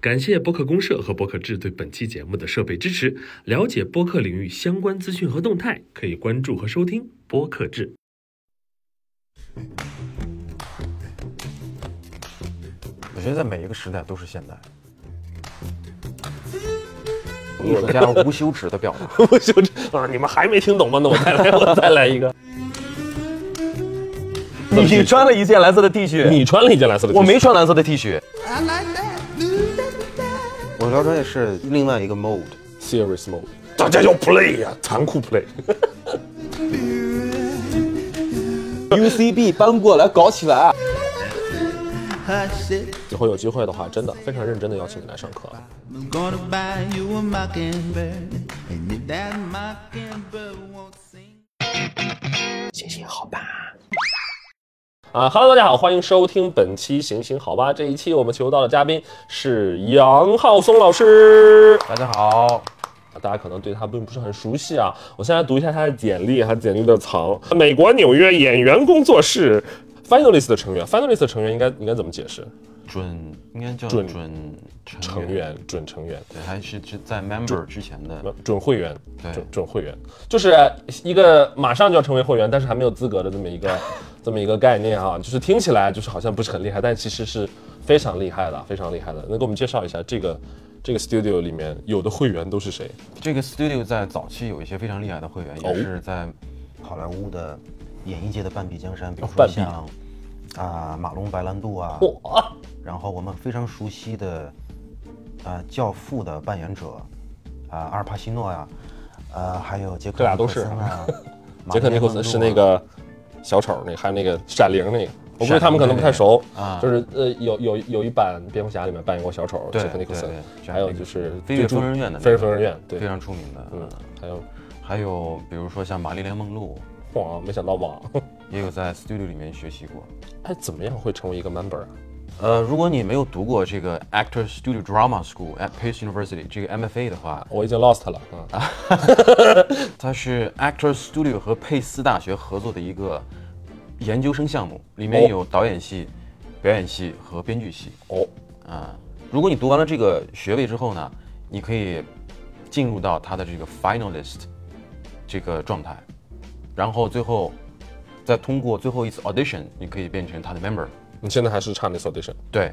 感谢播客公社和播客志对本期节目的设备支持。了解播客领域相关资讯和动态，可以关注和收听播客志。我觉得在每一个时代都是现代。艺术家无休止的表达，我就啊，你们还没听懂吗？那我再来，我再来一个。你穿了一件蓝色的 T 恤，你穿了一件蓝色的 T 恤，我没穿蓝色的 T 恤。我聊专业是另外一个 mode。serious mode，大家要 play 呀，残酷 play。UCB 搬过来搞起来。以后有机会的话，真的非常认真的邀请你来上课。I'm gonna buy you 啊哈喽，大家好，欢迎收听本期行行好吧。这一期我们求到的嘉宾是杨浩松老师。大家好，大家可能对他并不是很熟悉啊，我先来读一下他的简历，他简历的藏。美国纽约演员工作室 Finalist 的成员，Finalist 的成员应该应该怎么解释？准应该叫准准成员，准成员。对，还是是在 member 之前的。准会员，对准准会员，就是一个马上就要成为会员，但是还没有资格的这么一个 这么一个概念啊，就是听起来就是好像不是很厉害，但其实是非常厉害的，非常厉害的。能给我们介绍一下这个这个 studio 里面有的会员都是谁？这个 studio 在早期有一些非常厉害的会员，哦也是在好莱坞的演艺界的半壁江山，比如说像啊、马龙白兰度啊，哇，然后我们非常熟悉的呃、教父的扮演者啊、阿尔帕西诺呀、呃，还有杰克这俩都是。尼克森啊，杰克尼克森是那个小丑，那个还有那个闪灵那个。我估计他们可能不太熟。啊。就是呃有有有一版蝙蝠侠里面扮演过小丑对杰克尼克森。还有就是飞越疯人院的飞越疯人院，对。非，常出名的，嗯，还有还有比如说像玛丽莲梦露，哇，没想到吧？也有在 studio 里面学习过。哎，怎么样会成为一个 member 啊？呃，如果你没有读过这个 Actor Studio Drama School at Pace University 这个 MFA 的话，我已经 lost 了啊！它是 Actor Studio 和佩斯大学合作的一个研究生项目，里面哦有导演系、表演系和编剧系。哦，啊，如果你读完了这个学位之后呢，你可以进入到他的这个 finalist 这个状态，然后最后再通过最后一次 audition，你可以变成他的 member。你现在还是差那 audition，对，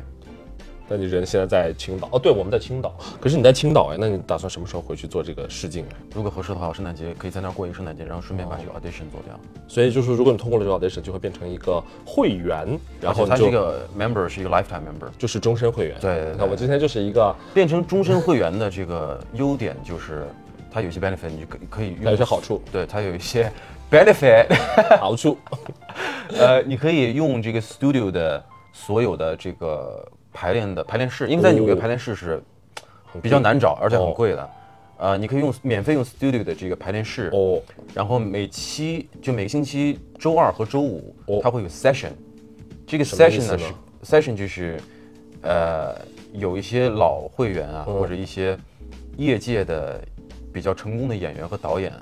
那你人现在在青岛哦？对，我们在青岛。可是你在青岛哎，那你打算什么时候回去做这个试镜啊？如果合适的话，我圣诞节可以在那儿过一个圣诞节，然后顺便把这个 audition 做掉。所以就是，如果你通过了这个 audition，就会变成一个会员，然后它这个 member 是一个 lifetime member。就是终身会员。对对对你看我今天就是一个，变成终身会员的这个优点就是，它有一些 benefit，你就可可以有一些好处对，它有一些 benefit，好处。呃，你可以用这个 studio 的所有的这个排练的排练室，因为在纽约哦。排练室是比较难找，而且很哦。贵的。呃，你可以用免费用 studio 的这个排练室，哦，然后每期就每个星期周二和周五，哦。它会有 session。这个 session 呢？呢是 session 就是，呃，有一些老会员啊，嗯。或者一些业界的比较成功的演员和导演，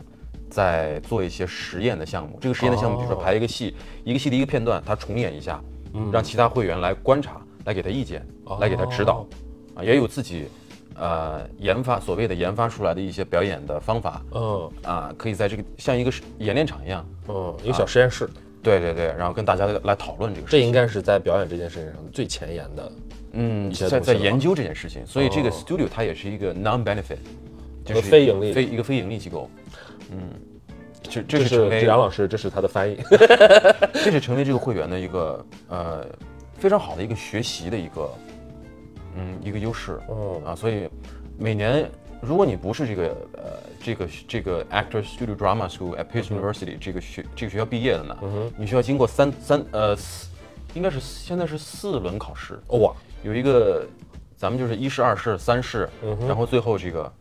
在做一些实验的项目。这个实验的项目，比如说哦排一个戏，一个戏的一个片段，他重演一下，嗯让其他会员来观察，来给他意见，来给他指导，啊，也有自己。呃，研发所谓的研发出来的一些表演的方法，嗯啊，可以在这个像一个演练场一样，嗯，一个小实验室，对对对，然后跟大家来讨论这个事情。这应该是在表演这件事情上最前沿的。嗯，在在研究这件事情，所以这个哦 studio 它也是一个 non-benefit，就是非盈利非一个非盈利机构。嗯，这这这是是成为杨老师，这是他的翻译。这是成为这个会员的一个呃非常好的一个学习的一个嗯一个优势。嗯啊，所以每年如果你不是这个呃这个这个 Actor Studio Drama School at Pace University 这个学这个学校毕业的呢，你需要经过三三呃四应该是现在是四轮考试，哦哇，有一个咱们就是一试、二试、三试，然后最后这个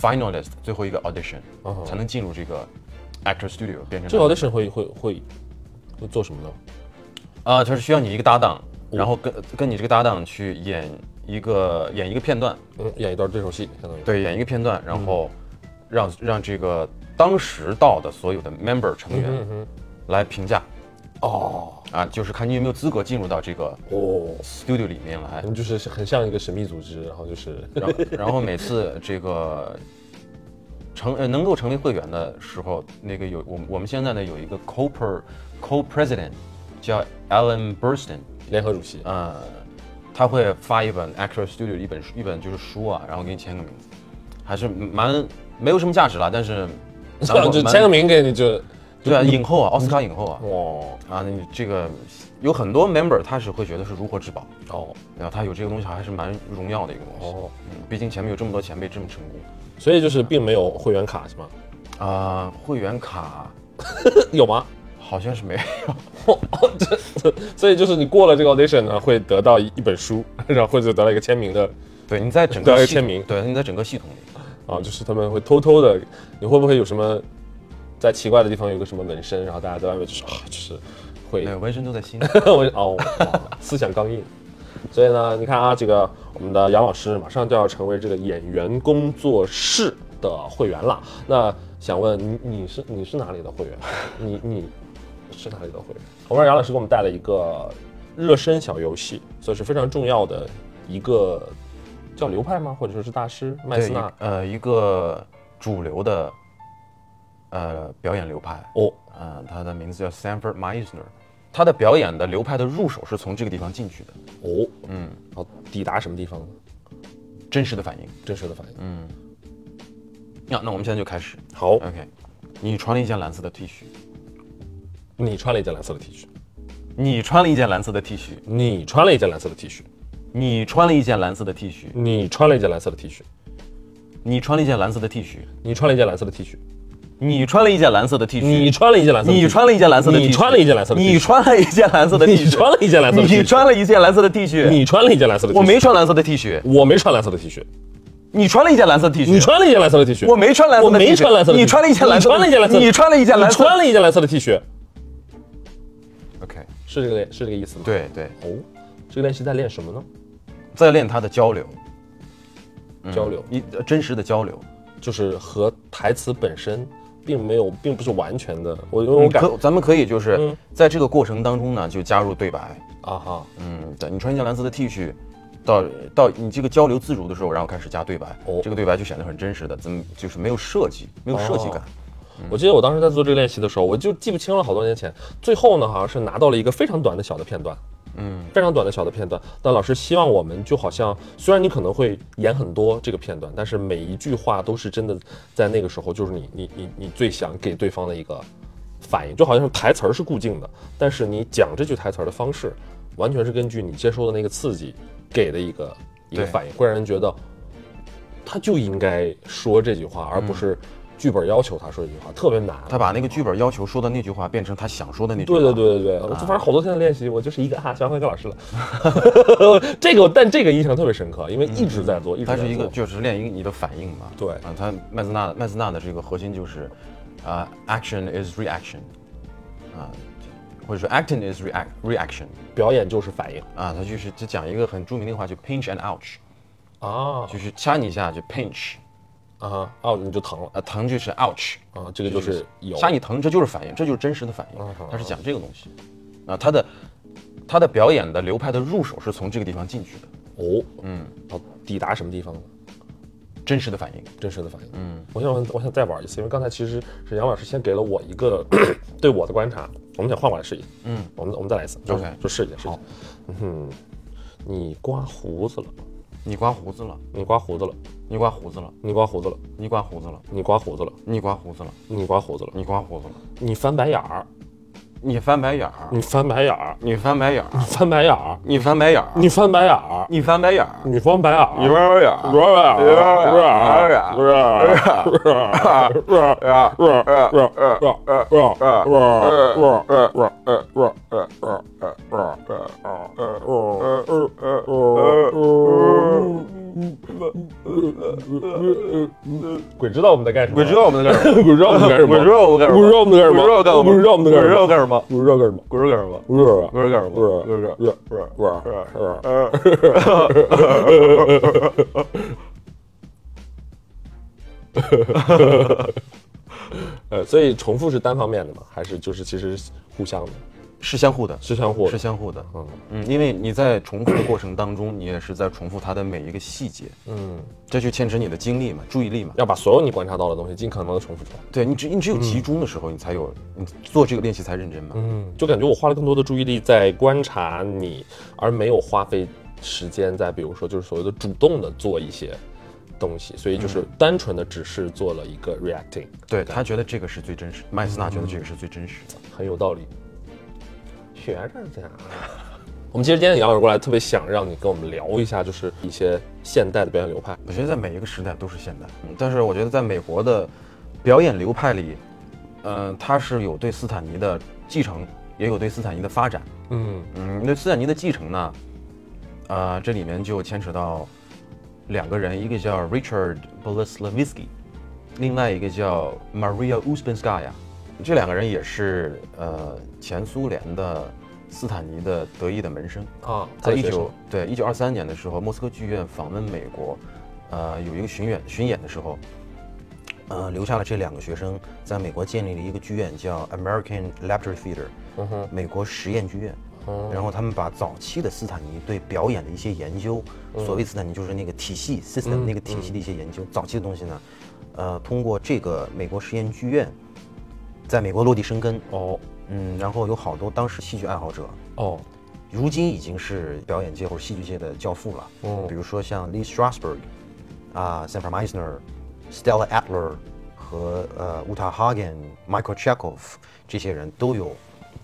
finalist 最后一个 audition、哦才能进入这个 Actor Studio 变成这个 audition 会会会会做什么呢？啊，它是需要你一个搭档，然后跟跟你这个搭档去演一个演一个片段，嗯，演一段对手戏，相当于。对，演一个片段，然后让让这个当时到的所有的 member 成员来评价，哦啊，就是看你有没有资格进入到这个哦，studio 里面来他。们就是很像一个神秘组织，然后就是然后然后每次这个成呃能够成为会员的时候，那个有我们我们现在呢有一个 co per co president 叫 Alan Burston，联合主席。呃，他会发一本 Actor Studio 的一本书一本就是书啊，然后给你签个名，还是蛮没有什么价值了，但是 就签个名给你就对啊，影后啊，奥斯卡影后啊，哇啊，这个有很多 member 他是会觉得是如获至宝，哦然后？他有这个东西还是蛮荣耀的一个东西。哦，嗯，毕竟前面有这么多前辈这么成功。所以就是并没有会员卡是吗？啊、会员卡 有吗？好像是没有。所以就是你过了这个 audition 呢，会得到一一本书，然后或者得到一个签名的对，你在整对个系统要签名对，你在整个系统里，啊，就是他们会偷偷的，你会不会有什么在奇怪的地方有个什么纹身，然后大家在外面就是啊，就是会纹身都在心里。我哦，思想刚硬。所以呢，你看啊，这个我们的杨老师马上就要成为这个演员工作室的会员了。那想问你，你是你是哪里的会员？你你是哪里的会员？我们让杨老师给我们带了一个热身小游戏，所以是非常重要的一个叫流派吗？或者说是大师麦斯纳？呃，一个主流的呃表演流派，哦，呃，他的名字叫 Sanford Meisner，他的表演的流派的入手是从这个地方进去的，哦，嗯，然后抵达什么地方呢？真实的反应。真实的反应。嗯，那、那我们现在就开始。好，OK，你穿了一件蓝色的 T 恤，你穿了一件蓝色的 T 恤，你穿了一件蓝色的 T 恤，你穿了一件蓝色的 T 恤，你穿了一件蓝色的 T 恤，你穿了一件蓝色的 T 恤，你穿了一件蓝色的 T 恤，你穿了一件蓝色的 T 恤，你穿了一件蓝色的 T 恤，你穿了一件蓝色你穿了一件蓝色的你穿了一件蓝色的你穿了一件蓝色的你穿了一件蓝色的你穿了一件蓝色的 T 恤，你穿了一件蓝色的我没穿蓝色的 T 恤，我没穿蓝色的 T 恤，你穿了一件蓝色的 T 恤，你穿了一件蓝色的 T 恤，我没穿蓝色的我没穿蓝色的你穿了一件蓝色的，你穿了一件蓝色的，你穿了一件蓝色，你穿了一件蓝色的 T 恤，OK，是这个是这个意思吗？，对对，哦，这个练习在练什么呢？在练他的交流，交流，一真实的交流。就是和台词本身并没有，并不是完全的，我因为我感可咱们可以就是嗯在这个过程当中呢，就加入对白。啊哈，嗯，对你穿一件蓝色的 T 恤，到到你这个交流自如的时候，然后开始加对白，哦这个对白就显得很真实的，怎么就是没有设计，没有设计感。我记得我当时在做这个练习的时候，我就记不清了，好多年前。最后呢，好像是拿到了一个非常短的小的片段，嗯，非常短的小的片段。但老师希望我们就好像，虽然你可能会演很多这个片段，但是每一句话都是真的在那个时候，就是你你你你最想给对方的一个反应，就好像是台词儿是固定的，但是你讲这句台词儿的方式，完全是根据你接收的那个刺激给的一个一个反应，会让人觉得他就应该说这句话，而不是剧本要求他说一句话，特别难。他把那个剧本要求说的那句话变成他想说的那句话。对对对对对，我反正好多天的练习，我就是一个啊，小辉哥老师了。这个，但这个印象特别深刻，因为一直在做，一直在做。它是一个就是练一个你的反应嘛。对啊，他麦斯纳麦斯纳的这个核心就是，啊、a c t i o n is reaction，啊，或者说 acting is react reaction，表演就是反应啊，他就是就讲一个很著名的话，就 pinch and ouch，啊就是掐你一下就 pinch，啊哈哦，你就疼了啊，疼就是 ouch，啊，这个就是有掐你疼，这就是反应，这就是真实的反应。他是讲这个东西，啊，他的他的表演的流派的入手是从这个地方进去的，哦，嗯，哦，抵达什么地方呢？真实的反应。真实的反应。嗯，我想我想再玩一次，因为刚才其实是杨老师先给了我一个 对我的观察，我们想换过来试一下。嗯，我们我们再来一次 OK 就试一下试一下。嗯哼，你刮胡子了，你刮胡子了，你刮胡子了，你刮胡子了，你刮胡子了，你刮胡子了，你刮胡子了，你刮胡子了，你刮胡子了，你刮胡子了，你翻白眼儿，你翻白眼儿，你翻白眼儿，你翻白眼儿，你翻白眼儿，你翻白眼儿，你翻白眼儿，你翻白眼儿，你翻白眼儿，你翻白眼儿，你翻白眼儿，你翻白眼儿，你翻白眼儿。鬼知道我们在干什么？鬼知道我们在干什么？鬼知道我们在干什么？鬼知道我们干什么？鬼知道我们在干什么？鬼知道干什么？不知道我们在干什么？鬼知道干什么？不是这干什么？不是干什么？不是不是干什么？不是不是不是不是不是不是。呃，所以重复是单方面的吗？还是就是其实互相的？是相互的，是相互的是相互的。嗯嗯，因为你在重复的过程当中，你也是在重复它的每一个细节，嗯，这就牵扯你的精力嘛，注意力嘛。要把所有你观察到的东西尽可能的重复出来。对你只你只有集中的时候，你才有你做这个练习才认真嘛。嗯，就感觉我花了更多的注意力在观察你，而没有花费时间在比如说就是所谓的主动的做一些东西，所以就是单纯的只是做了一个 reacting，对他觉得这个是最真实，麦斯纳觉得这个是最真实的。很有道理。学着讲。我们其实今天杨老师过来，特别想让你跟我们聊一下，就是一些现代的表演流派。我觉得在每一个时代都是现代，嗯但是我觉得在美国的表演流派里，呃，它是有对斯坦尼的继承，也有对斯坦尼的发展。嗯嗯，对斯坦尼的继承呢，呃，这里面就牵扯到两个人，一个叫 Richard Boleslavsky，另外一个叫 Maria Uspensky，这两个人也是呃前苏联的斯坦尼的得意的门生。啊，在一九对一九二三年的时候，莫斯科剧院访问美国，呃，有一个巡演巡演的时候，呃，留下了这两个学生，在美国建立了一个剧院，叫 American Laboratory Theater，嗯，美国实验剧院。哦然后他们把早期的斯坦尼对表演的一些研究，所谓斯坦尼就是那个体系 system 嗯那个体系的一些研究，早期的东西呢，呃，通过这个美国实验剧院，在美国落地生根。哦嗯，然后有好多当时戏剧爱好者，哦，如今已经是表演界或者戏剧界的教父了。哦比如说像 Lee Strasberg，啊 s a m p r Meisner、Stella Adler 和呃 Uta Hagen、Michael Chekhov 这些人都有，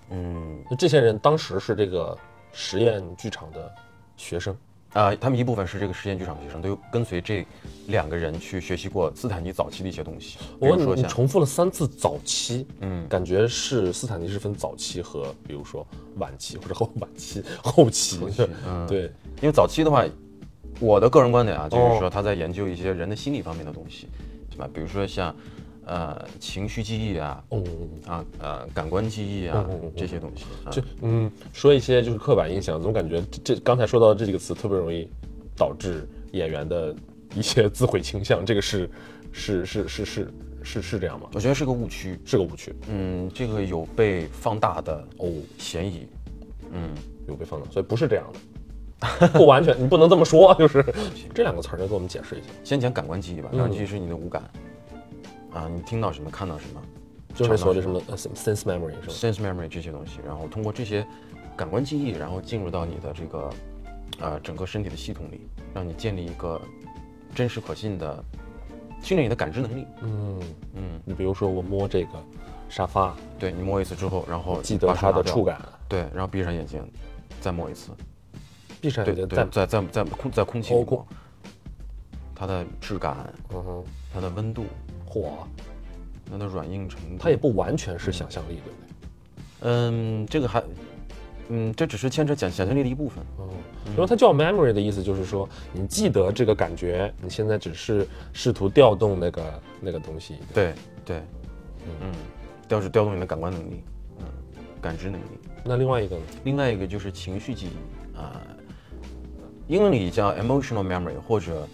嗯那这些人当时是这个实验剧场的学生。啊、他们一部分是这个实验剧场的学生，都有跟随这两个人去学习过斯坦尼早期的一些东西。我问你，说像重复了三次早期，嗯感觉是斯坦尼是分早期和比如说晚期或者后晚期、后期，嗯对，因为早期的话，我的个人观点啊，就是哦说他在研究一些人的心理方面的东西，对吧？比如说像呃情绪记忆啊，哦，啊呃感官记忆啊这些东西啊。就嗯，说一些就是刻板印象，总感觉这这刚才说到的这几个词特别容易导致演员的一些自毁倾向，这个是是是是是是是这样吗？我觉得是个误区，是个误区。嗯，这个有被放大的哦，嫌疑。嗯，有被放大，所以不是这样的，不完全，你不能这么说，就是。这两个词儿，要给我们解释一下，先讲感官记忆吧，嗯。感官记忆是你的五感，啊，你听到什么，看到什么，就是所谓的什么呃 sense memory 是吧？sense memory 这些东西，然后通过这些感官记忆，然后进入到你的这个呃整个身体的系统里，让你建立一个真实可信的训练你的感知能力。嗯，嗯，你比如说我摸这个沙发，对你摸一次之后，然后记得它的触，感，对，然后闭上眼睛，再摸一次，对对，闭上眼睛再，在在在空在空气里哦空摸，它的质感、嗯哼，它的温度、嚯，它的软硬程度，它也不完全是想象力，对不对？嗯，这个还，嗯，这只是牵扯想想象力的一部分。嗯，然后它叫 memory 的意思就是说，你记得这个感觉，你现在只是试图调动那个那个东西。对对，嗯，调是调动你的感官能力，嗯，感知能力。那另外一个呢？另外一个就是情绪记忆啊、英文里叫 emotional memory，或者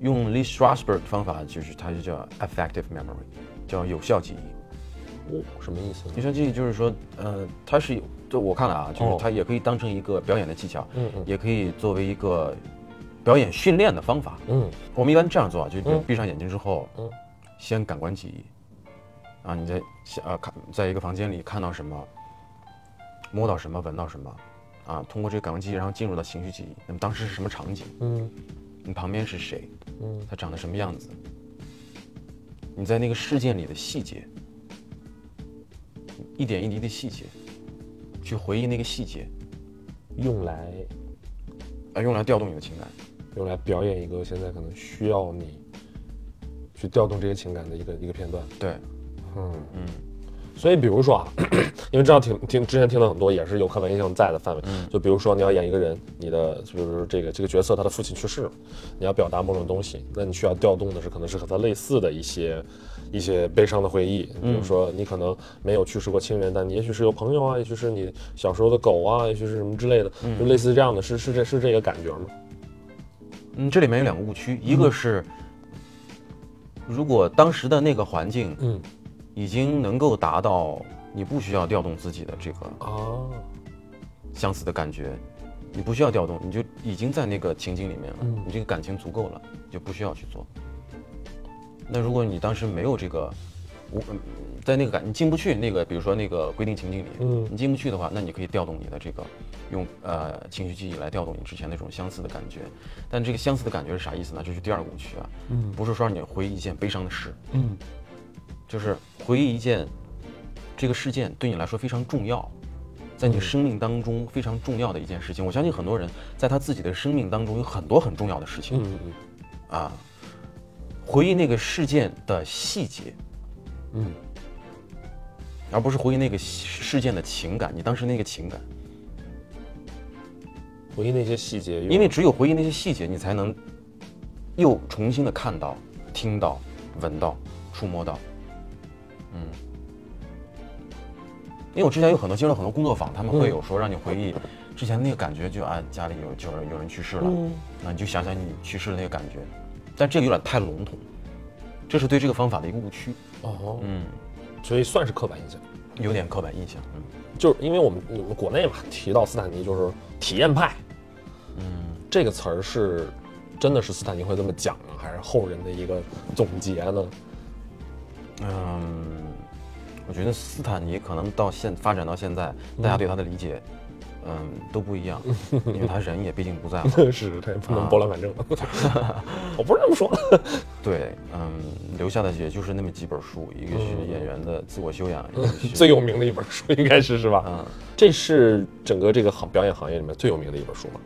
用 Lee Strasberg 的方法，就是它就叫 effective memory，叫有效记忆。哦，什么意思呢？有效记忆就是说，呃，它是，就我看来啊，就是哦它也可以当成一个表演的技巧，嗯嗯也可以作为一个表演训练的方法。嗯我们一般这样做啊，就比如嗯闭上眼睛之后，嗯先感官记忆，啊，你在想啊看，在一个房间里看到什么，摸到什么，闻到什么，啊，通过这个感官记忆，然后进入到情绪记忆。那么当时是什么场景？嗯你旁边是谁？嗯他长得什么样子？你在那个事件里的细节，一点一滴的细节，去回忆那个细节，用来啊，用来调动你的情感。用来表演一个现在可能需要你去调动这些情感的一个一个片段。对，嗯嗯所以比如说啊，因为知道听听之前听了很多也是有刻板印象在的范围，嗯。就比如说你要演一个人，你的比如说这个这个角色他的父亲去世了，你要表达某种东西，那你需要调动的是可能是和他类似的一些一些悲伤的回忆，比如说你可能没有去世过亲人，但你也许是有朋友啊，也许是你小时候的狗啊，也许是什么之类的，就类似这样的，是是这是这个感觉吗？嗯，这里面有两个误区，一个是，如果当时的那个环境嗯已经能够达到你不需要调动自己的这个哦，相似的感觉，你不需要调动，你就已经在那个情景里面了，嗯你这个感情足够了，你就不需要去做。那如果你当时没有这个，我嗯在那个感你进不去那个，比如说那个规定情景里，嗯你进不去的话，那你可以调动你的这个，用呃情绪记忆来调动你之前那种相似的感觉。但这个相似的感觉是啥意思呢？就是第二个误区啊，嗯不是说让你回忆一件悲伤的事，嗯就是回忆一件这个事件对你来说非常重要，在你生命当中非常重要的一件事情。我相信很多人在他自己的生命当中有很多很重要的事情、嗯嗯啊，回忆那个事件的细节，嗯，而不是回忆那个事件的情感，你当时那个情感。回忆那些细节，因为只有回忆那些细节，你才能又重新的看到、听到、闻到、触摸到。嗯，因为我之前有很多接了很多工作坊，他们会有说让你回忆之前那个感觉就，啊家里有就是有人去世了，嗯。那你就想想你去世的那个感觉，但这个有点太笼统，这是对这个方法的一个误区，哦，嗯，所以算是刻板印象。有点刻板印象，嗯。就是因为我们我们国内嘛，提到斯坦尼就是体验派，嗯，这个词儿是真的是斯坦尼会这么讲呢，还是后人的一个总结呢？嗯，我觉得斯坦尼可能到现发展到现在，大家对他的理解，嗯，都不一样，因为他人也毕竟不在了。是，他也不能拨乱反正。我不是这么说。对，嗯，留下的也就是那么几本书，一个是演员的自我修养，最有名的一本书应该是是吧？嗯这是整个这个行表演行业里面最有名的一本书嘛，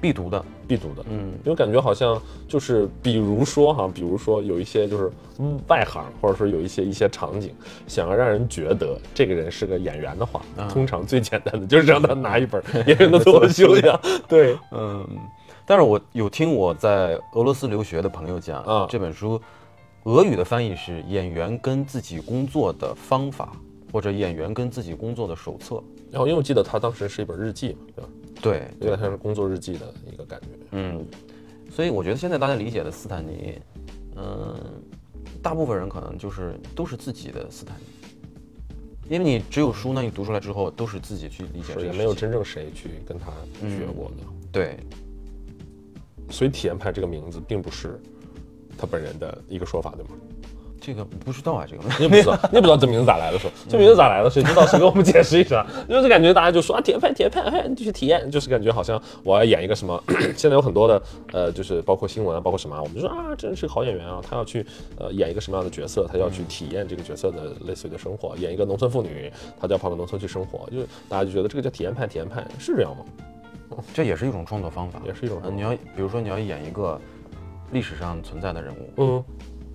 必读的。必读的。嗯因为感觉好像就是，比如说哈，比如说有一些就是嗯外行，或者说有一些一些场景，想要让人觉得这个人是个演员的话，啊通常最简单的就是让他拿一本演员的自我修养。对，嗯，但是我有听我在俄罗斯留学的朋友讲，啊这本书俄语的翻译是《演员跟自己工作的方法》，或者《演员跟自己工作的手册》。然后因为我记得他当时是一本日记嘛，对吧？对，有点像是工作日记的一个感觉。嗯，所以我觉得现在大家理解的斯坦尼，嗯，大部分人可能就是都是自己的斯坦尼，因为你只有书那，你读出来之后都是自己去理解这是个也没有真正谁去跟他学过的，对，所以体验派这个名字并不是他本人的一个说法，对吗？这个不知道啊，这个你也不知道，你也不知道这名字咋来的，说这名字咋来的，谁知道？谁给我们解释一下？就是感觉大家就说啊，体验派，体验派，哎，你去体验，就是感觉好像我要演一个什么，现在有很多的呃，就是包括新闻啊，包括什么啊，我们就说啊，这是个好演员啊，他要去呃演一个什么样的角色，他要去体验这个角色的类似于的生活，演一个农村妇女，他就要跑到农村去生活，就是大家就觉得这个叫体验派，体验派是这样吗？这也是一种创作方法，也是一种呃你要比如说你要演一个历史上存在的人物，嗯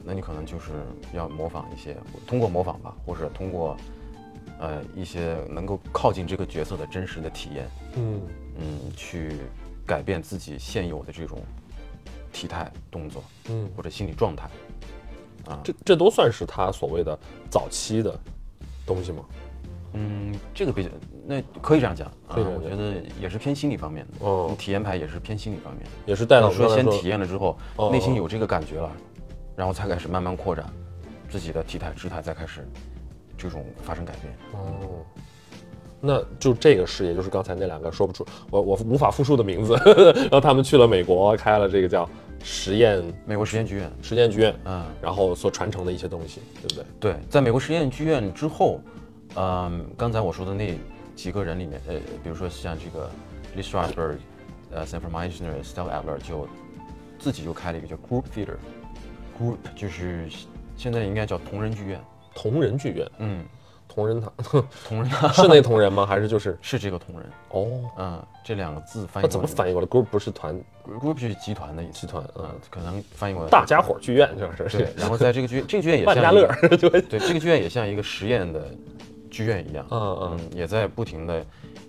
那你可能就是要模仿一些，通过模仿吧，或者通过呃一些能够靠近这个角色的真实的体验，嗯嗯，去改变自己现有的这种体态、动作嗯，或者心理状态。啊，这这都算是他所谓的早期的东西吗？嗯，这个比较，那可以这样讲这样，讲我觉得也是偏心理方面的。哦体验派也是偏心理方面的。也是带到就是说先体验了之后哦，内心有这个感觉了，然后才开始慢慢扩展自己的体态、姿态，再开始这种发生改变。哦，那就这个事业，就是刚才那两个说不出，我我无法复述的名字，然后他们去了美国，开了这个叫实验美国实验剧院，实验剧院，嗯，然后所传承的一些东西，对不对？对，在美国实验剧院之后，嗯，刚才我说的那几个人里面，呃，比如说像这个 Lee Strasberg，呃，Sanford Meisner、Stella Adler 就自己就开了一个叫 Group Theater，Group 就是现在应该叫同人剧院，同人剧院，嗯，同人堂？同人 是那同人吗？还是就是？是这个同人，哦？嗯，这两个字翻译那怎么翻译过来？group 不是团，？Group 是集团的意思，集团嗯。嗯，可能翻译过来。大家伙剧院就是。对，然后在这个剧 这个剧院也万家乐像 对，这个剧院也像一个实验的剧院一样，嗯嗯。嗯，也在不停的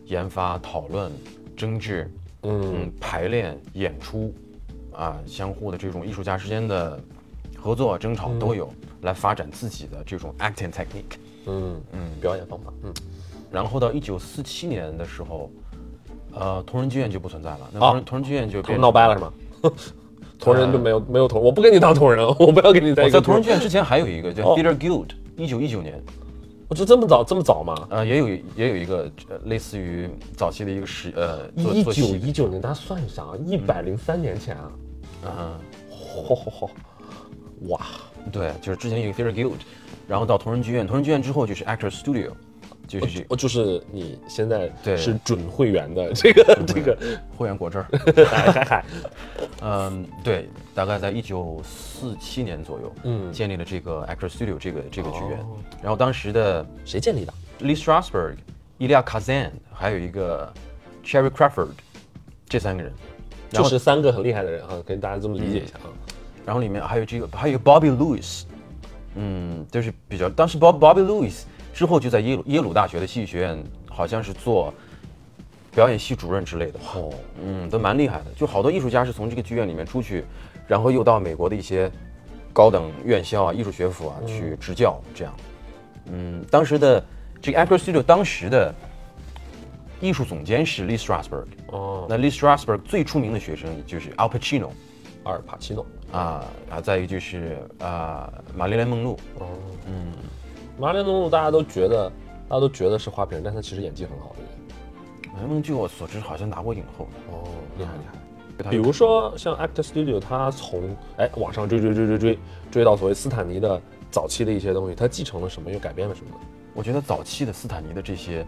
研发、讨论、争执，嗯。嗯，排练、演出，啊，相互的这种艺术家之间的合作、争吵都有，来发展自己的这种 acting technique。嗯嗯，表演方法，嗯。然后到一九四七年的时候，呃，同仁剧院就不存在了，那啊同人、同人剧院就变闹掰了是吗？同仁就没有没有同，我不跟你当同仁，我不要跟你在一个我在同仁剧院之前还有一个叫哦。Theater Guild，一九一九年，我就这么早这么早吗？呃，也有也有一个呃类似于早期的一个实呃做一九一九年，大家算一下啊，一百零三年前啊，嗯，嚯嚯嚯，哇，对，就是之前有一个 Theater Guild，然后到同仁剧院，同仁剧院之后就是 Actor Studio，就是这哦，就是你现在对是准会员的这个这个，会员果汁儿。嗨嗨嗨，嗯，对，大概在一九四七年左右，嗯建立了这个 Actor Studio 这个这个剧院。哦然后当时的谁建立的？Lee Strasberg、伊利亚卡赞，还有一个 Cherry Crawford，这三个人。然后就是三个很厉害的人啊，跟大家这么理解一下啊。然后里面还有这个，还有一个 Bobby Lewis，嗯，就是比较当时 Bob Bobby Lewis 之后就在耶鲁耶鲁大学的戏剧学院，好像是做表演系主任之类的，哦，嗯，都蛮厉害的。就好多艺术家是从这个剧院里面出去，然后又到美国的一些高等院校啊、艺术学府啊去执教，这样。嗯，当时的这个 Actor Studio 当时的艺术总监是 Lee Strasberg，哦，那 Lee Strasberg 最出名的学生就是 Al Pacino。阿尔帕奇诺。啊啊，再一个就是啊，玛丽莲梦露，哦，嗯，马莲梦露大家都觉得，大家都觉得是花瓶，但她其实演技很好的梦露据我所知好像拿过影后的。哦，厉害厉害。比如说像 Actor Studio，它从哎往上追追追追追追到所谓斯坦尼的早期的一些东西，它继承了什么，又改变了什么？我觉得早期的斯坦尼的这些，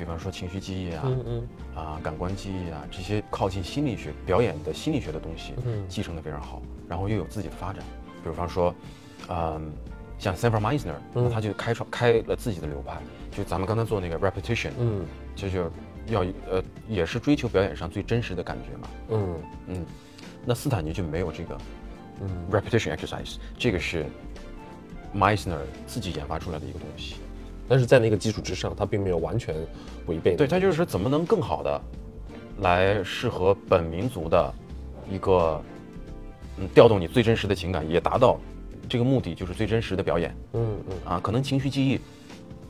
比方说情绪记忆啊，嗯嗯啊感官记忆啊，这些靠近心理学表演的心理学的东西，嗯继承的非常好，然后又有自己的发展。比方说，嗯，像 Sanford Meisner，、嗯他就开创开了自己的流派，就咱们刚才做那个 repetition，嗯这就要呃也是追求表演上最真实的感觉嘛。嗯嗯，那斯坦尼就没有这个嗯 repetition exercise，这个是 Meisner 自己研发出来的一个东西。但是在那个基础之上，它并没有完全违背。对，它就是说怎么能更好的来适合本民族的一个嗯调动你最真实的情感，也达到这个目的，就是最真实的表演嗯嗯啊。可能情绪记忆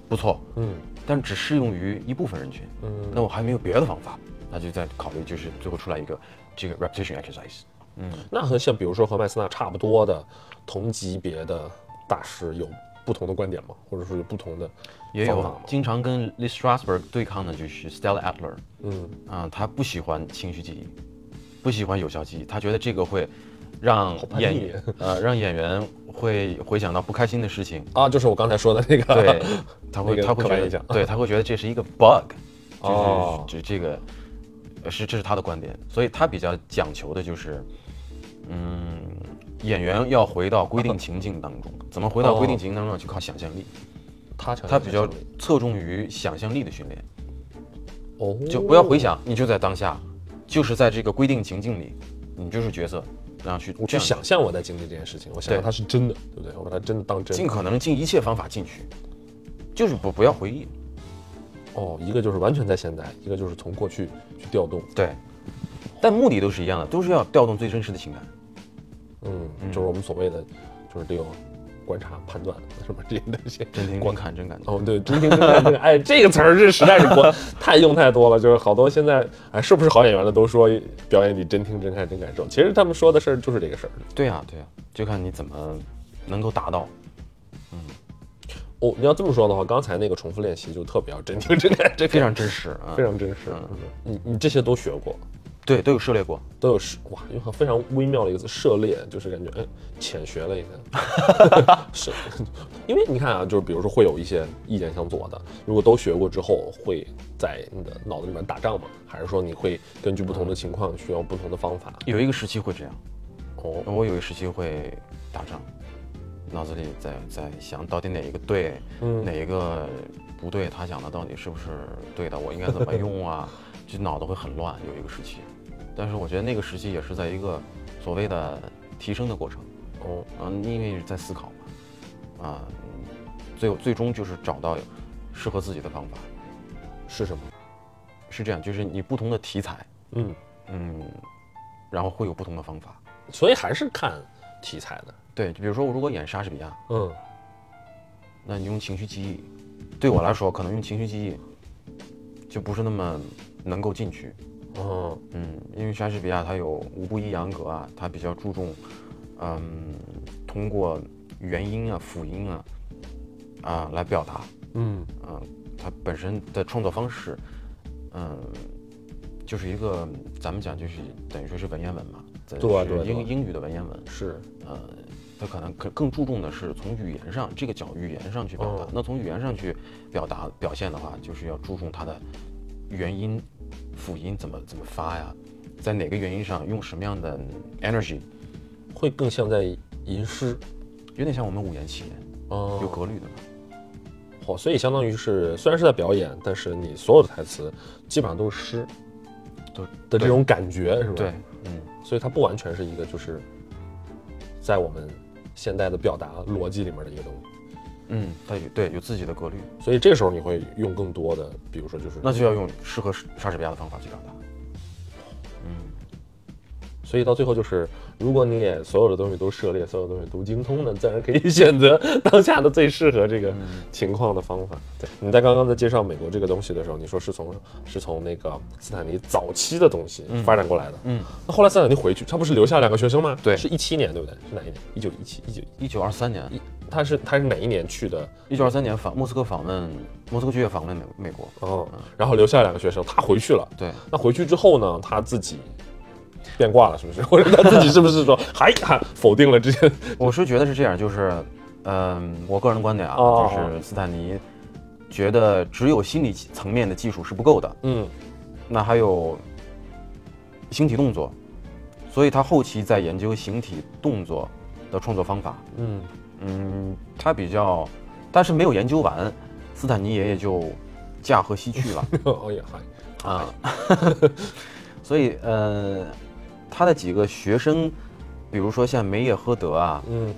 不错，嗯但只适用于一部分人群。嗯，那我还没有别的方法，那就在考虑，就是最后出来一个这个 repetition exercise。嗯那和像比如说和麦斯纳差不多的同级别的大师有不同的观点嘛？或者说有不同的也有？经常跟 Lee Strasberg 对抗的就是 Stella Adler，嗯啊、他不喜欢情绪记忆，不喜欢有效记忆，他觉得这个会让演员呃让演员会回想到不开心的事情，啊，就是我刚才说的那个。对，他会那个他会觉得对他会觉得这是一个 bug，就是、哦这这个呃是这是他的观点，所以他比较讲求的就是，嗯，演员要回到规定情境当中，怎么回到规定情境当中呢？就靠想象力，他强他比较侧重于想象力的训练。哦，就不要回想，你就在当下，就是在这个规定情境里，你就是角色，然后去我去想象我在经历这件事情，我想象对它是真的，对不对？我把它真的当真。尽可能尽一切方法进去，就是不不要回忆。哦，一个就是完全在现在，一个就是从过去去调动。对，但目的都是一样的，都是要调动最真实的情感。嗯，就是我们所谓的，就是这种观察、判断什么这些东西。真听观看真感觉。哦，对，真听真看真看，哎，这个词儿这实在是国 太用太多了，就是好多现在哎是不是好演员的都说表演里真听真看真感受，其实他们说的事儿就是这个事儿。对呀、对呀、就看你怎么能够达到。嗯哦，你要这么说的话，刚才那个重复练习就特别要真听真看这非，常真实啊，非常真实。你你这些都学过，对，都有涉猎过。都有涉哇，用很非常微妙的一个字涉猎，就是感觉哎浅学了一下，是，因为你看啊，就是比如说会有一些意见相左的，如果都学过之后，会在你的脑子里面打仗吗？还是说你会根据不同的情况需要不同的方法？有一个时期会这样，哦，我有一个时期会打仗，脑子里在在想到底哪一个对，嗯哪一个不对，他讲的到底是不是对的，我应该怎么用啊？就脑子会很乱，有一个时期。但是我觉得那个时期也是在一个所谓的提升的过程，哦，嗯，因为在思考嘛，啊，最最终就是找到适合自己的方法。是什么？是这样，就是你不同的题材，嗯，嗯，然后会有不同的方法。所以还是看题材的。对，就比如说我如果演莎士比亚，嗯，那你用情绪记忆，对我来说可能用情绪记忆就不是那么能够进去。哦，嗯，因为莎士比亚他有五步抑扬格啊，他比较注重，嗯，通过元音啊、辅音啊，啊来表达。嗯嗯，它本身的创作方式，嗯，就是一个咱们讲就是等于说是文言文嘛，对对对英英语的文言文，是，呃，他可能更更注重的是从语言上这个角语言上去表达。哦那从语言上去表达表现的话，就是要注重它的元音、辅音怎么怎么发呀，在哪个元音上用什么样的 energy，会更像在吟诗。有点像我们五言七言，哦有格律的嘛。好，所以相当于是虽然是在表演，但是你所有的台词基本上都是诗都的这种感觉，是吧？对，，嗯，所以它不完全是一个就是在我们现代的表达逻辑里面的一个东西。嗯，它有对有自己的格律，所以这个时候你会用更多的，比如说就是那就要用适合莎士比亚的方法去表达。所以到最后就是，如果你也所有的东西都涉猎，所有的东西都精通呢，自然可以 选择当下的最适合这个情况的方法。对，你在刚刚在介绍美国这个东西的时候，你说是从是从那个斯坦尼早期的东西发展过来的。嗯，那后来斯坦尼回去，他不是留下两个学生吗？对是一七年对不对？是哪一年？一九一七一九一九二三年，一，他是他是哪一年去的？一九二三年访莫斯科访问莫斯科剧院访问美美国。哦，然后留下两个学生，他回去了。对，那回去之后呢，他自己变卦了，是不是？或者他自己是不是说 还还否定了之前？我是觉得是这样，就是，嗯、我个人的观点啊，哦就是斯坦尼觉得只有心理层面的技术是不够的，嗯那还有形体动作，所以他后期在研究形体动作的创作方法。嗯嗯，他比较，但是没有研究完，斯坦尼爷爷就驾鹤西去了。哦也还啊，所以呃，他的几个学生，比如说像梅耶赫德啊，嗯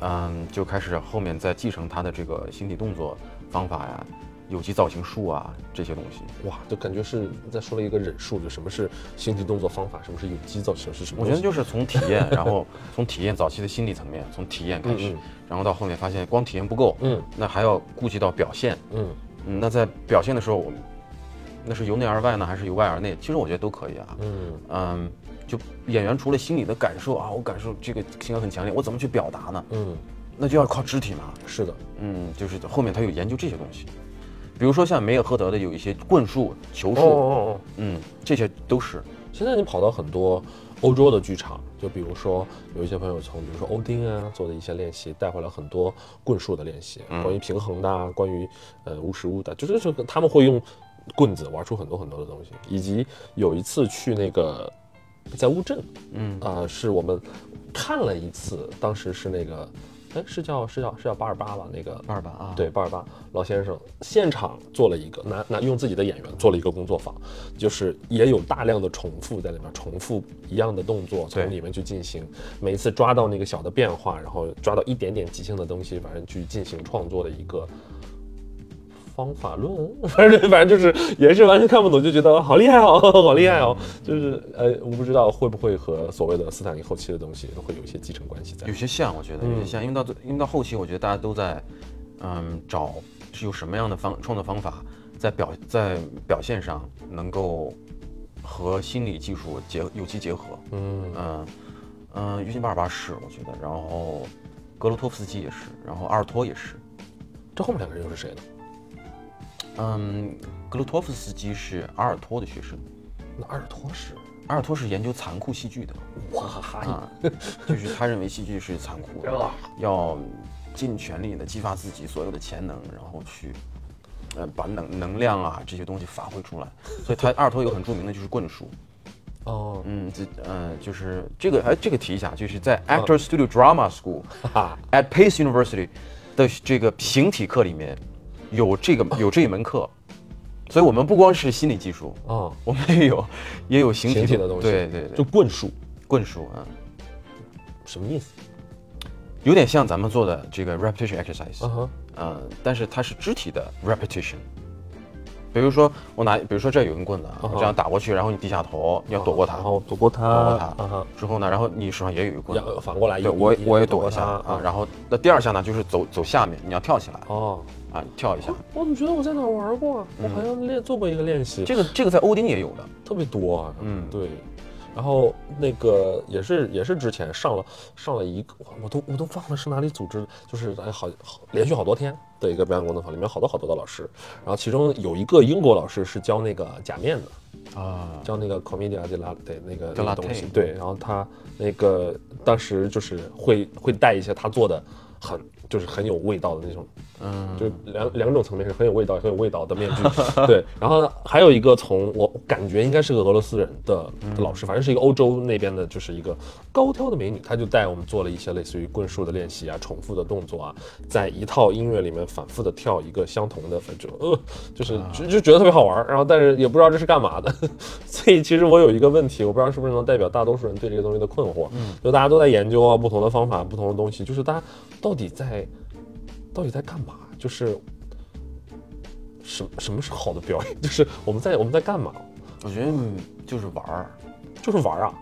嗯，就开始后面在继承他的这个形体动作方法呀，有机造型术啊这些东西。哇，就感觉是在说了一个忍术，就什么是形体动作方法，什么是有机造型，是什么？我觉得就是从体验，然后从体验早期的心理层面，从体验开始，嗯嗯然后到后面发现光体验不够，嗯那还要顾及到表现。嗯嗯，那在表现的时候，我们那是由内而外呢，还是由外而内？其实我觉得都可以啊。嗯嗯，就演员除了心理的感受啊，我感受这个情感很强烈，我怎么去表达呢？嗯，那就要靠肢体嘛。是的，嗯，就是后面他有研究这些东西，比如说像梅尔赫德的有一些棍术、球哦术，哦哦，嗯，这些都是。现在你跑到很多欧洲的剧场，就比如说有一些朋友从比如说欧丁啊做的一些练习，带回来很多棍术的练习，关于平衡的啊，关于呃无实物的，就是说他们会用棍子玩出很多很多的东西，以及有一次去那个在乌镇，嗯。啊、是我们看了一次，当时是那个，哎，是叫是叫是叫八二八吧？那个八二八啊，对，八二八老先生现场做了一个拿拿用自己的演员做了一个工作坊，就是也有大量的重复在里面，重复一样的动作从里面去进行，每一次抓到那个小的变化，然后抓到一点点即兴的东西，反正去进行创作的一个。方法论，反正反正就是也是完全看不懂，就觉得好厉害哦，好厉害哦，就是呃，我不知道会不会和所谓的斯坦尼后期的东西会有一些继承关系在有。些像，我觉得有些像，因为到最因为到后期，我觉得大家都在，嗯，找是有什么样的方创作方法，在表在表现上能够和心理技术结有机结合。嗯嗯嗯，尤其巴尔巴是我觉得，然后格罗托夫斯基也是，然后阿尔托也是。这后面两个人又是谁呢？嗯，格鲁托夫斯基是阿尔托的学生，那阿尔托是？阿尔托是研究残酷戏剧的。哇哈啊，就是他认为戏剧是残酷的，要尽全力的激发自己所有的潜能，然后去，呃，把能能量啊这些东西发挥出来。所以他阿尔托有很著名的就是棍术，哦，嗯，这呃就是这个哎这个提一下，就是在 Actor Studio Drama School 哈哈，at Pace University 的这个形体课里面有这个 有这一门课，所以我们不光是心理技术，哦，我们也有也有形体的东西，对对对，就棍术，棍术啊。什么意思？有点像咱们做的这个 repetition exercise，、嗯哼，呃，但是它是肢体的 repetition。比如说我拿，比如说这儿有根棍子我这样打过去，然后你低下头，你要躲过它，然后躲过它，躲过它。啊哈，之后呢，然后你手上也有一个棍要子，反过来，对一一我我也躲躲一下啊，然后那第二下呢就是走走下面，你要跳起来。哦，啊，跳一下。我怎么觉得我在哪玩过啊？我好像练做过一个练习，这个这个在欧丁也有的，特别多啊。嗯。对，然后那个也是也是之前上了上了一个，我都我都忘了是哪里组织的，就是哎好好连续好多天的一个表演工作坊，里面好多好多的老师，然后其中有一个英国老师是教那个假面的，啊，教那个 commedia dell'arte 那个那个东西，对，然后他那个当时就是会会带一些他做的很就是很有味道的那种，嗯，就两两种层面是很有味道很有味道的面具，对，然后还有一个从我感觉应该是个俄罗斯人的的老师，反正是一个欧洲那边的，就是一个高挑的美女，她就带我们做了一些类似于棍术的练习啊，重复的动作啊，在一套音乐里面反复的跳一个相同的，反正呃，就是就就觉得特别好玩儿，然后但是也不知道这是干嘛的，所以其实我有一个问题，我不知道是不是能代表大多数人对这个东西的困惑，嗯。就大家都在研究啊，不同的方法，不同的东西，就是大家到底在到底在干嘛？就是什什么是好的表演？就是我们在我们在干嘛？我觉得嗯就是玩儿就是玩儿啊！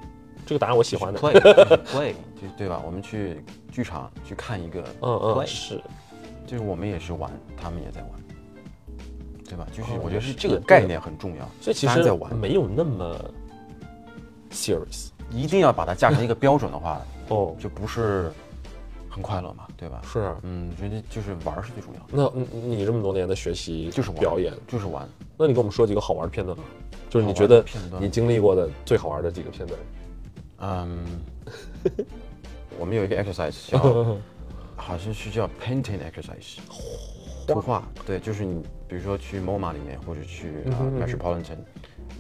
这个答案我喜欢的。，play 就是 play，就对吧？我们去剧场去看一个嗯嗯是就是我们也是玩，他们也在玩，对吧？就是哦我觉得是是这个概念很重要，所以其实在玩，没有那么 serious 一定要把它架成一个标准的话，哦。就不是很快乐嘛，对吧？是啊，嗯，觉得就是玩儿是最重要的，那你你这么多年的学习就是玩表演，就是玩。那你给我们说几个好玩的片段吧，就是你觉得你经历过的最好玩的几个片段。嗯，我们有一个 exercise 叫，好像是叫 painting exercise，图画。对，就是你比如说去 MoMA 里面，或者去 Metropolitan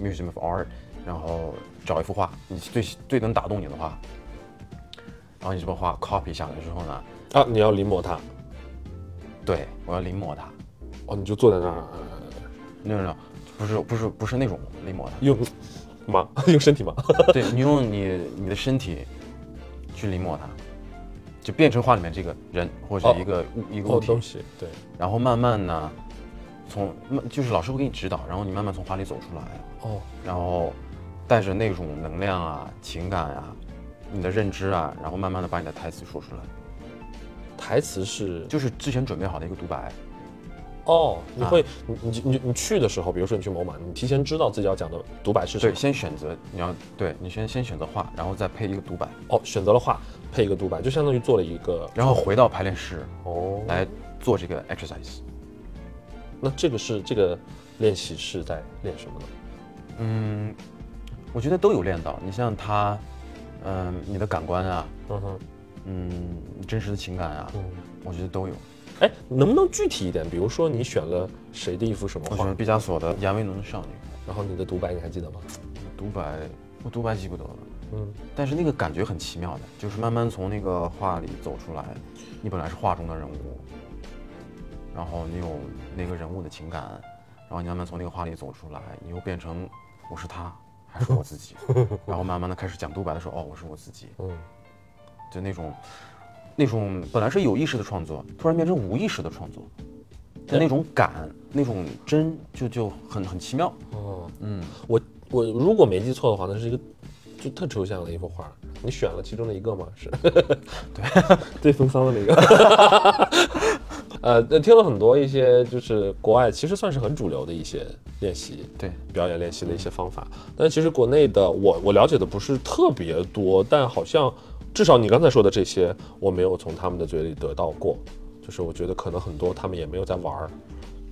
Museum of Art，然后找一幅画，你最最能打动你的画，然后你这幅画 copy 下来之后呢，啊，你要临摹它，对我要临摹它。哦，你就坐在那儿，呃 no no，不是不是不是那种临摹它，用吗？用身体吗？对你用你你的身体去临摹它，就变成画里面这个人或者哦一个物、一个哦，物体东，西，对，然后慢慢呢，从慢就是老师会给你指导，然后你慢慢从画里走出来，哦，然后带着那种能量啊、情感啊、你的认知啊，然后慢慢的把你的台词说出来，台词是就是之前准备好的一个独白。哦，你啊会你你你你去的时候，比如说你去某马，你提前知道自己要讲的独白是什对，先选择你要对你先先选择画，然后再配一个独白，哦，选择了画配一个独白，就相当于做了一个然后回到排练室哦。来做这个 exercise。那这个是这个练习是在练什么呢？嗯，我觉得都有练到。你像他，嗯，你的感官啊，嗯哼，嗯，真实的情感啊，嗯，我觉得都有。哎，能不能具体一点？比如说你选了谁的一幅什么画我选，毕加索的《亚维农的少女然后你的独白你还记得吗？》独白，我独白记不得了，嗯，但是那个感觉很奇妙的，就是慢慢从那个画里走出来，你本来是画中的人物，然后你有那个人物的情感，然后你慢慢从那个画里走出来，你又变成我是他还是我自己，然后慢慢的开始讲独白的时候，哦，我是我自己，嗯，就那种那种本来是有意识的创作，突然变成无意识的创作，的那种感，那种真，就就很很奇妙。哦，嗯，我我如果没记错的话，那是一个就特抽象的一幅画，你选了其中的一个吗？是，对，最风骚的那个。呃，那听了很多一些就是国外其实算是很主流的一些练习，对，表演练习的一些方法。但其实国内的我我了解的不是特别多，但好像至少你刚才说的这些，我没有从他们的嘴里得到过。就是我觉得可能很多他们也没有在玩儿，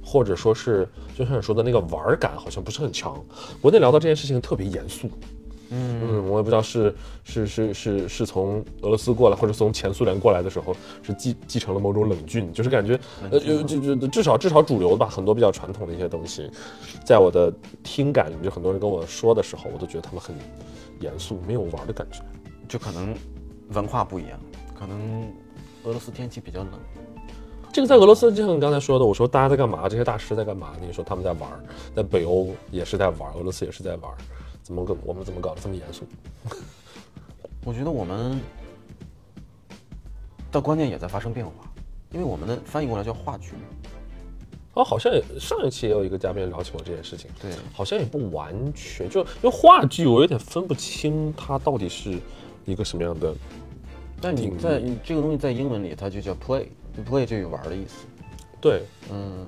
或者说是就像你说的那个玩儿感好像不是很强。国内聊到这件事情特别严肃。嗯，我也不知道是是是是是从俄罗斯过来，或者从前苏联过来的时候，是继继承了某种冷峻，就是感觉呃就就就至少至少主流的吧，很多比较传统的一些东西，在我的听感里面，就很多人跟我说的时候，我都觉得他们很严肃，没有玩的感觉。就可能文化不一样，可能俄罗斯天气比较冷。这个在俄罗斯，就像你刚才说的，我说大家在干嘛？这些大师在干嘛？你说他们在玩，在北欧也是在玩，俄罗斯也是在玩儿，怎么跟我们怎么搞得这么严肃？我觉得我们的观念也在发生变化，因为我们的翻译过来叫话剧，哦，好像也上一期也有一个嘉宾聊起过这件事情，对，好像也不完全，就因为话剧我有点分不清它到底是一个什么样的。但你在你这个东西在英文里它就叫 play，play 就有玩的意思。对，嗯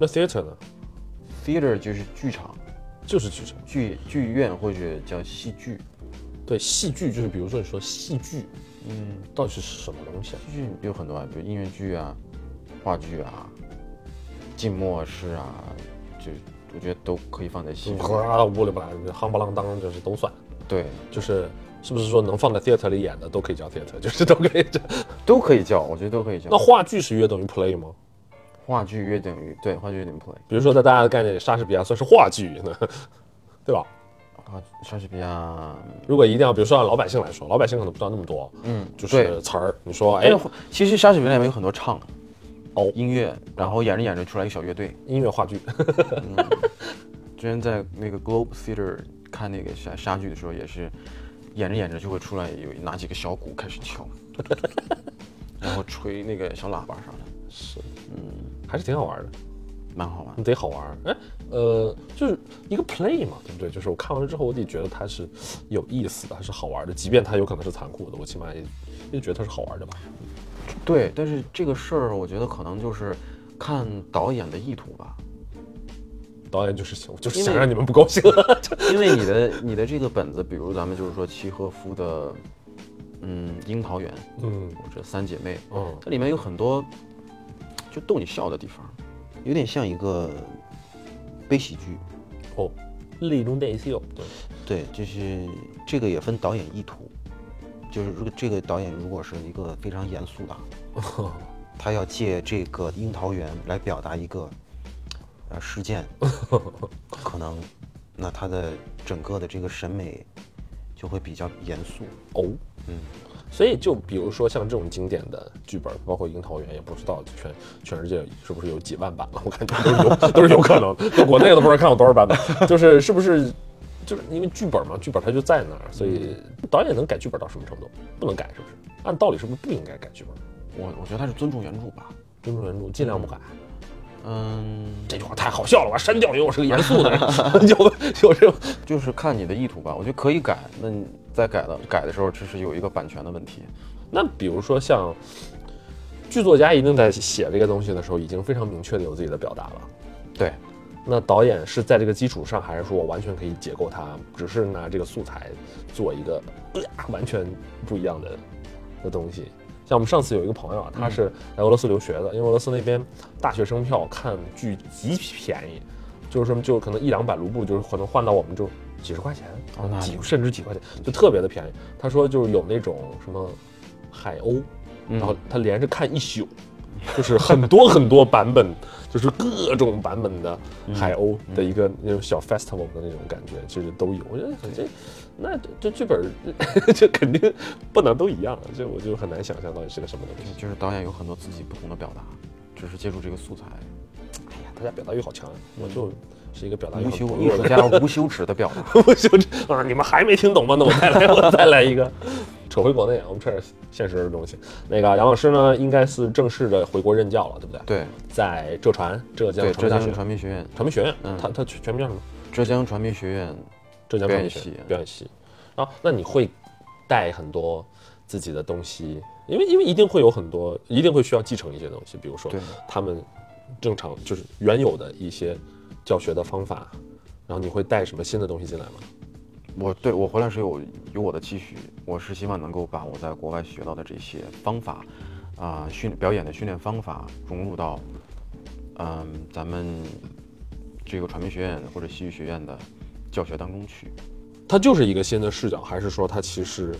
那 theater 呢？，theater 就是剧场，就是剧场。剧剧院或者叫戏剧。对，戏剧就是比如说你说戏剧，嗯，到底是什么东西啊？戏剧有很多啊，比如音乐剧啊、话剧啊、静默式啊，就我觉得都可以放在戏剧。哗，乌里不拉，夯不啷当，就是都算。对，就是是不是说能放在 theater 里演的都可以叫 theater，就是都可以叫。都可以叫，我觉得都可以叫。那话剧是约等于 play 吗？话剧约等于对，话剧约等于 play。比如说在大家的概念里，莎士比亚算是话剧呢，对吧？啊，莎士比亚，如果一定要，比如说按老百姓来说，老百姓可能不知道那么多，嗯，就是词儿。你说，哎哎，，其实莎士比亚里面有很多唱哦音乐，然后演着演着出来一个小乐队。音乐话剧，之前在那个 Globe Theater 看那个莎莎剧的时候，也是演着演着就会出来有拿几个小鼓开始敲，然后吹那个小喇叭啥的，是，嗯，还是挺好玩的，蛮好玩。得好玩。哎，呃，就是一个 play 嘛，对不对？就是我看完了之后，我得觉得它是有意思的，它是好玩的，即便它有可能是残酷的，我起码也也觉得它是好玩的吧。对，但是这个事儿，我觉得可能就是看导演的意图吧，导演就是想，就是想让你们不高兴。因为你的你的这个本子，比如咱们就是说契诃夫的，嗯，《樱桃园》嗯或者《三姐妹》，嗯，它里面有很多就逗你笑的地方，有点像一个悲喜剧。哦，泪中带笑，对，对，就是这个也分导演意图，就是如果这个导演如果是一个非常严肃的，他要借这个樱桃园来表达一个呃事件，可能那他的整个的这个审美就会比较严肃。哦，嗯，所以就比如说像这种经典的剧本，包括《樱桃园》，也不知道全全世界是不是有几万版了，我感觉都是有都是有可能，就国内都不知道看过多少版本，就是是不是？就是因为剧本嘛，剧本它就在那儿，所以导演能改剧本到什么程度？不能改，是不是？按道理是不是不应该改剧本？我我觉得他是尊重原著吧。尊重原著，尽量不改。嗯，这句话太好笑了，我要删掉，因为我是个严肃的人。有有这种就是看你的意图吧。我觉得可以改，那你在改的改的时候，这是有一个版权的问题。那比如说像剧作家一定在写这个东西的时候，已经非常明确的有自己的表达了。对，那导演是在这个基础上，还是说我完全可以解构它，只是拿这个素材做一个、呃、完全不一样的的东西？像我们上次有一个朋友啊，他是来俄罗斯留学的，因为俄罗斯那边大学生票看剧极便宜，就是什么就可能一两百卢布，就是可能换到我们就几十块钱，哦那几甚至几块钱，就特别的便宜。他说就是有那种什么海鸥，嗯然后他连着看一宿，就是很多很多版本，就是各种版本的海鸥的一个那种小 festival 的那种感觉，其实都有。我觉得这那这这剧本这 肯定不能都一样，这我就很难想象到底是个什么东西。就是导演有很多自己不同的表达，只是借助这个素材，大家表达欲好强，我就是一个表达欲无休很薄弱的艺术家无休止的表达。无羞耻啊！你们还没听懂吗？那我再来，我再来一个。扯回国内，我们扯点现实的东西。那个杨老师呢，应该是正式的回国任教了，对不对？，对在浙传，浙江对，浙江传媒学院，传媒学院，嗯他他全全名叫什么？浙江传媒学院，浙江传媒系表演系。啊，那你会带很多自己的东西，因为因为一定会有很多，一定会需要继承一些东西，比如说他们正常就是原有的一些教学的方法，然后你会带什么新的东西进来吗？我对我回来是有有我的期许，我是希望能够把我在国外学到的这些方法，啊、训表演的训练方法融入到，嗯，咱们这个传媒学院或者戏剧学院的教学当中去。它就是一个新的视角，还是说它其实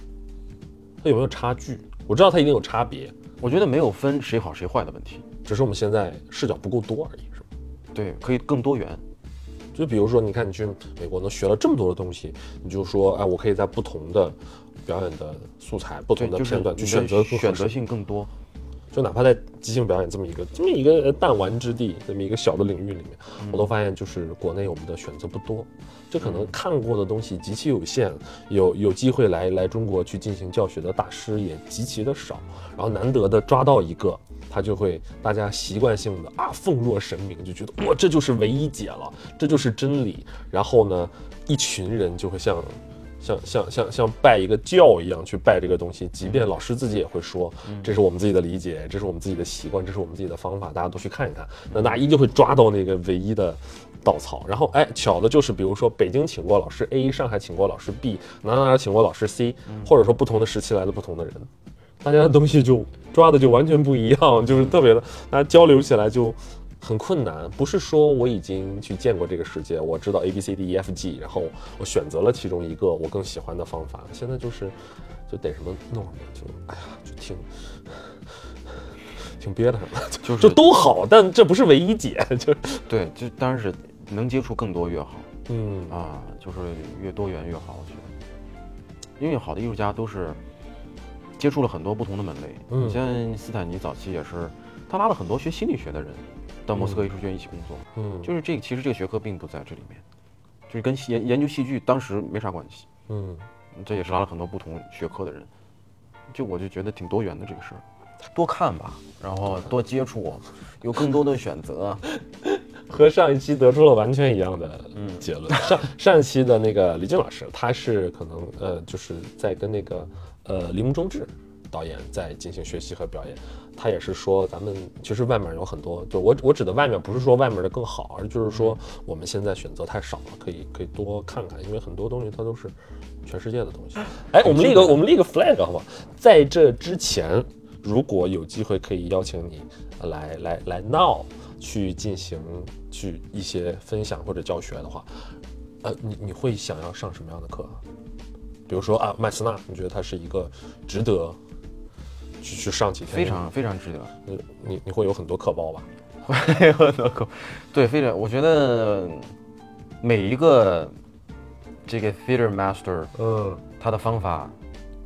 它有没有差距？我知道它一定有差别，我觉得没有分谁好谁坏的问题，只是我们现在视角不够多而已，是吧？对，可以更多元。就比如说，你看你去美国能学了这么多的东西，你就说，哎，我可以在不同的表演的素材、不，同的片段去选择选择。性更多。就哪怕在即兴表演这么一个这么一个弹丸之地，这么一个小的领域里面，我都发现就是国内我们的选择不多，就可能看过的东西极其有限，有有机会来来中国去进行教学的大师也极其的少，然后难得的抓到一个，他就会大家习惯性的啊奉若神明，就觉得哇这就是唯一解了，这就是真理，然后呢，一群人就会像。像像像像拜一个教一样去拜这个东西，即便老师自己也会说，这是我们自己的理解，这是我们自己的习惯，这是我们自己的方法，大家都去看一看。那大家依旧会抓到那个唯一的稻草。然后，哎，巧的就是，比如说北京请过老师 A，上海请过老师 B，哪哪哪请过老师 C，或者说不同的时期来的不同的人，大家的东西就抓的就完全不一样，就是特别的，大家交流起来就很困难。不是说我已经去见过这个世界，我知道 A B C D E F G，然后我选择了其中一个我更喜欢的方法。现在就是就得什么弄什么，就哎呀，就挺挺憋的什么就是就都好，但这不是唯一解，就 是对，就当然是能接触更多越好嗯啊，就是越多元越好，我觉得，因为好的艺术家都是接触了很多不同的门类。嗯你像斯坦尼早期也是，他拉了很多学心理学的人到莫斯科艺术学院一起工作，嗯就是这个其实这个学科并不在这里面，就是跟研研究戏剧当时没啥关系。嗯。这也是拉了很多不同学科的人，就我就觉得挺多元的这个事儿，多看吧，然后多接触，有更多的选择。和上一期得出了完全一样的结论。上上一期的那个李静老师，他是可能呃，就是在跟那个呃铃木忠志导演在进行学习和表演。他也是说，咱们其实外面有很多，就我我指的外面不是说外面的更好，而就是说我们现在选择太少了，可以可以多看看，因为很多东西它都是全世界的东西。哎，我们立个我们立个 flag 好不好？在这之前，如果有机会可以邀请你来来来来闹去进行去一些分享或者教学的话，呃，你你会想要上什么样的课？比如说啊，麦斯纳，你觉得他是一个值得去去上几天？非常非常值得。你，你你会有很多课包吧？会有很多课对，非常，我觉得每一个这个 theater master 嗯他的方法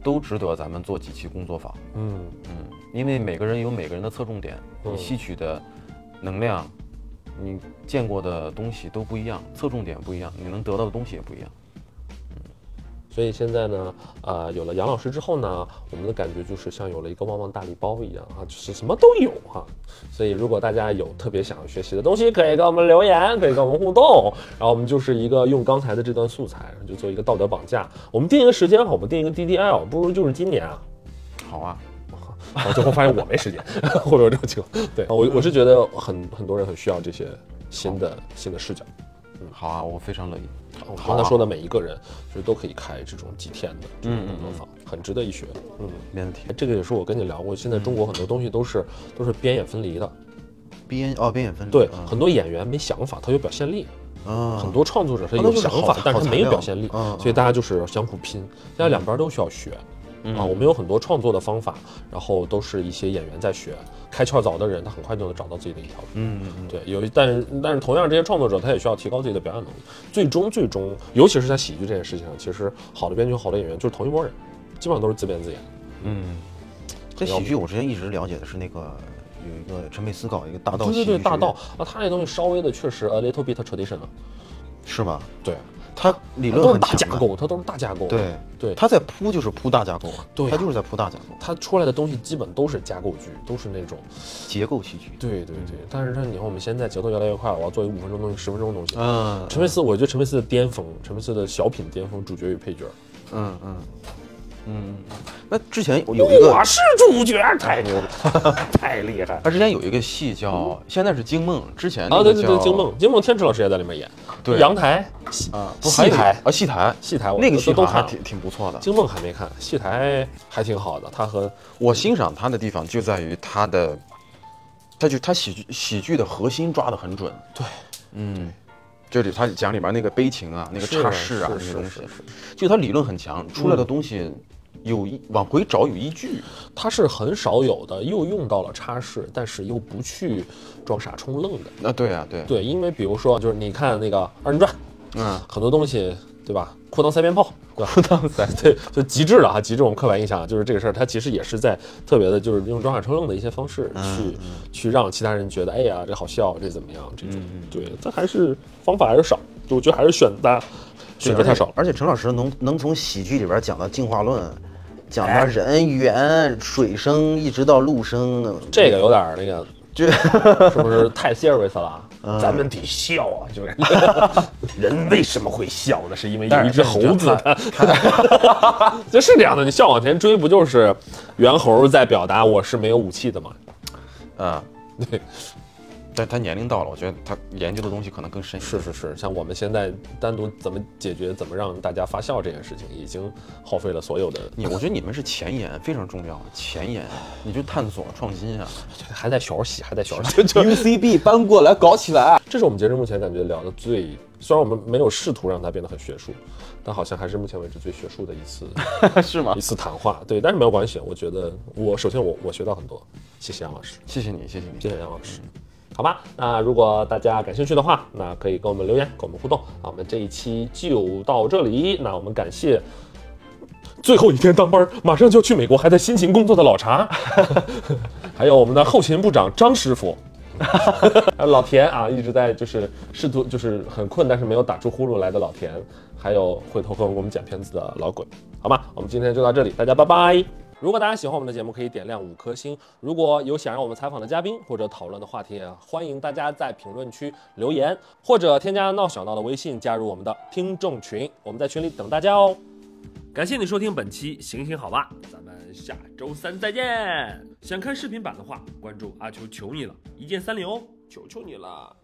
都值得咱们做几期工作坊。嗯嗯，因为每个人有每个人的侧重点，嗯你吸取的能量，你见过的东西都不一样，侧重点不一样，你能得到的东西也不一样。所以现在呢，呃，有了杨老师之后呢，我们的感觉就是像有了一个旺旺大礼包一样啊，就是什么都有哈、所以如果大家有特别想要学习的东西，可以跟我们留言，可以跟我们互动，然后我们就是一个用刚才的这段素材，就做一个道德绑架。我们定一个时间好不？定一个 DDL，不如就是今年啊。好啊，我最后发现我没时间，或者有这种情况。对我我是觉得很很多人很需要这些新的新的视角。嗯好啊，我非常乐意。我刚才说的每一个人，其实都可以开这种几天的这种工作坊，很值得一学。嗯，没问题。这个也是我跟你聊过，现在中国很多东西都是都是边演分离的。边哦边演分离对，嗯很多演员没想法，他有表现力；嗯很多创作者他有想法，但是他没有表现力，嗯所以大家就是相互拼，现在两边都需要学。啊，我们有很多创作的方法，然后都是一些演员在学，开窍早的人，他很快就能找到自己的一条路。嗯嗯嗯对，有一，但是但是同样这些创作者他也需要提高自己的表演能力。最终最终，尤其是在喜剧这件事情上，其实好的编剧、好的演员就是同一拨人，基本上都是自编自演。嗯，这喜剧我之前一直了解的是那个有一个陈佩斯搞一个大道对对对，喜剧大道啊，他那东西稍微的确实 a little bit traditional。是吧？对，他理论都是大架构，它都是大架构。对对，他在铺就是铺大架构，对啊他就是在铺大架构，它出来的东西基本都是架构剧，都是那种。结构戏剧。对对对，但是它你看我们现在节奏越来越快了，我要做一个五分钟东西、十分钟东西。嗯陈佩斯，我觉得陈佩斯的巅峰，陈佩斯的小品巅峰，主角与配角。嗯嗯嗯。那之前有有一个我是主角，太牛了，太厉害。他之前有一个戏叫，现在是惊梦，之前那啊，对对对，叫惊梦，惊梦，天池老师也在里面演。对。阳台，戏啊，戏台，啊，戏台，戏台我那个戏都还挺挺不错的。惊梦还没看，戏台还挺好的。他和我欣赏他的地方就在于他的，他就他喜剧喜剧的核心抓得很准。对，嗯，就是他讲里边那个悲情啊，那个是岔式啊，是那些东西。就他理论很强，出来的东西有一往回找有依据。它是很少有的，又用到了插式，但是又不去装傻充愣的。那，对啊，对，对，因为比如说，就是你看那个二人转，嗯，很多东西，对吧？裤裆塞鞭炮，裤裆塞，对，就极致了哈，极致我们刻板印象，就是这个事儿，它其实也是在特别的，就是用装傻充愣的一些方式去、去让其他人觉得，哎呀，这好笑，这怎么样？这种，对，这还是方法还是少，我觉得还是选的选择太少了。而且陈老师能能从喜剧里边讲到进化论，讲到人猿、水生，一直到陆生，这个有点儿那个，这是不是太 serious 了？咱们得笑啊，就是。人为什么会笑呢？是因为有一只猴子，它这是这样的。你笑往前追，不就是猿猴在表达我是没有武器的吗？啊，对，但他年龄到了，我觉得他研究的东西可能更深。是是是，像我们现在单独怎么解决、怎么让大家发笑这件事情，已经耗费了所有的，你，我觉得你们是前沿，非常重要。前沿，你去探索创新啊。还在学习，还在学 习。就 UCB 搬过来搞起来。这是我们截至目前感觉聊的最，虽然我们没有试图让它变得很学术，但好像还是目前为止最学术的一次是吗一？次谈话。对，但是没有关系，我觉得我首先我我学到很多，谢谢杨老师。谢谢你，谢谢你。谢谢杨老师。好吧，那如果大家感兴趣的话，那可以跟我们留言，跟我们互动。啊，我们这一期就到这里。那我们感谢最后一天当班，马上就要去美国，还在辛勤工作的老茶，还有我们的后勤部长张师傅，还 有老田啊，一直在就是试图就是很困，但是没有打出呼噜来的老田，还有回头跟我们剪片子的老鬼。好吧，我们今天就到这里，大家拜拜。如果大家喜欢我们的节目，可以点亮五颗星。如果有想让我们采访的嘉宾或者讨论的话题，欢迎大家在评论区留言，或者添加闹小闹的微信加入我们的听众群，我们在群里等大家哦。感谢你收听本期《行行好吧》，咱们下周三再见。想看视频版的话，关注阿秋求你了，一键三连哦，求求你了。